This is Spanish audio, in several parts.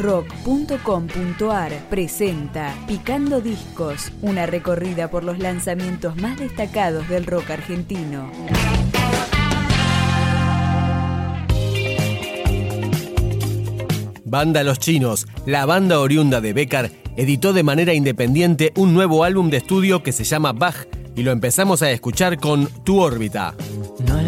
rock.com.ar presenta Picando Discos, una recorrida por los lanzamientos más destacados del rock argentino. Banda Los Chinos, la banda oriunda de Becar, editó de manera independiente un nuevo álbum de estudio que se llama Bach y lo empezamos a escuchar con Tu órbita. No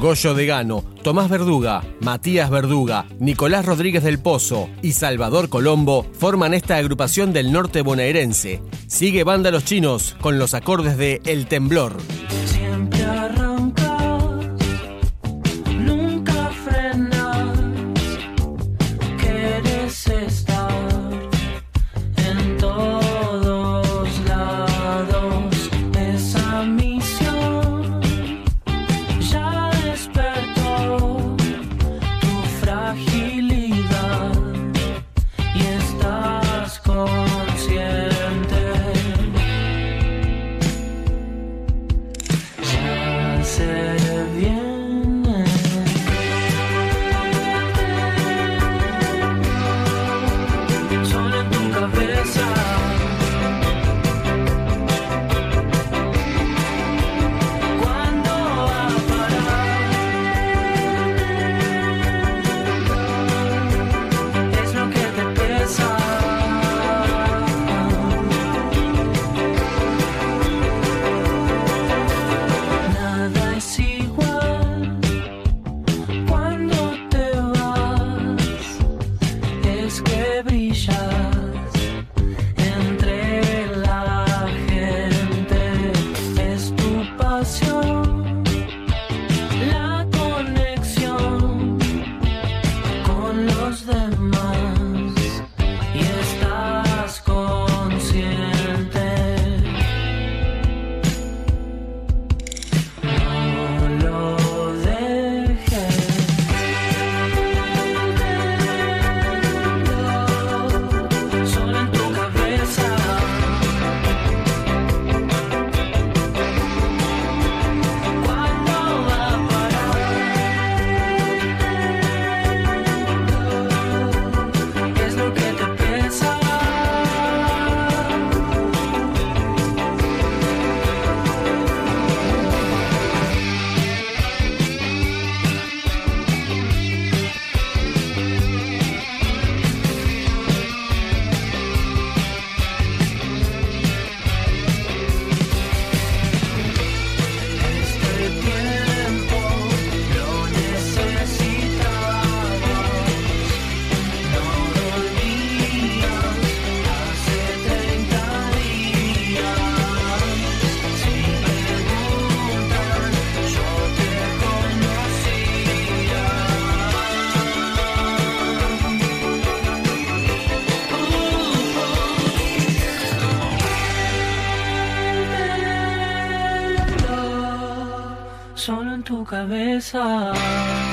Goyo Degano, Tomás Verduga, Matías Verduga, Nicolás Rodríguez del Pozo y Salvador Colombo forman esta agrupación del norte bonaerense. Sigue Banda Los Chinos con los acordes de El Temblor. cabeza.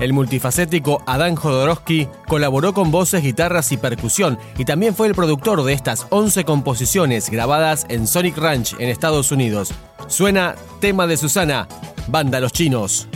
El multifacético Adán Jodorowsky colaboró con voces, guitarras y percusión y también fue el productor de estas 11 composiciones grabadas en Sonic Ranch en Estados Unidos. Suena Tema de Susana, Banda Los Chinos.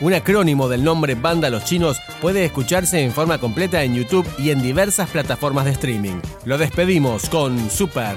Un acrónimo del nombre Banda Los Chinos, puede escucharse en forma completa en YouTube y en diversas plataformas de streaming. Lo despedimos con Super.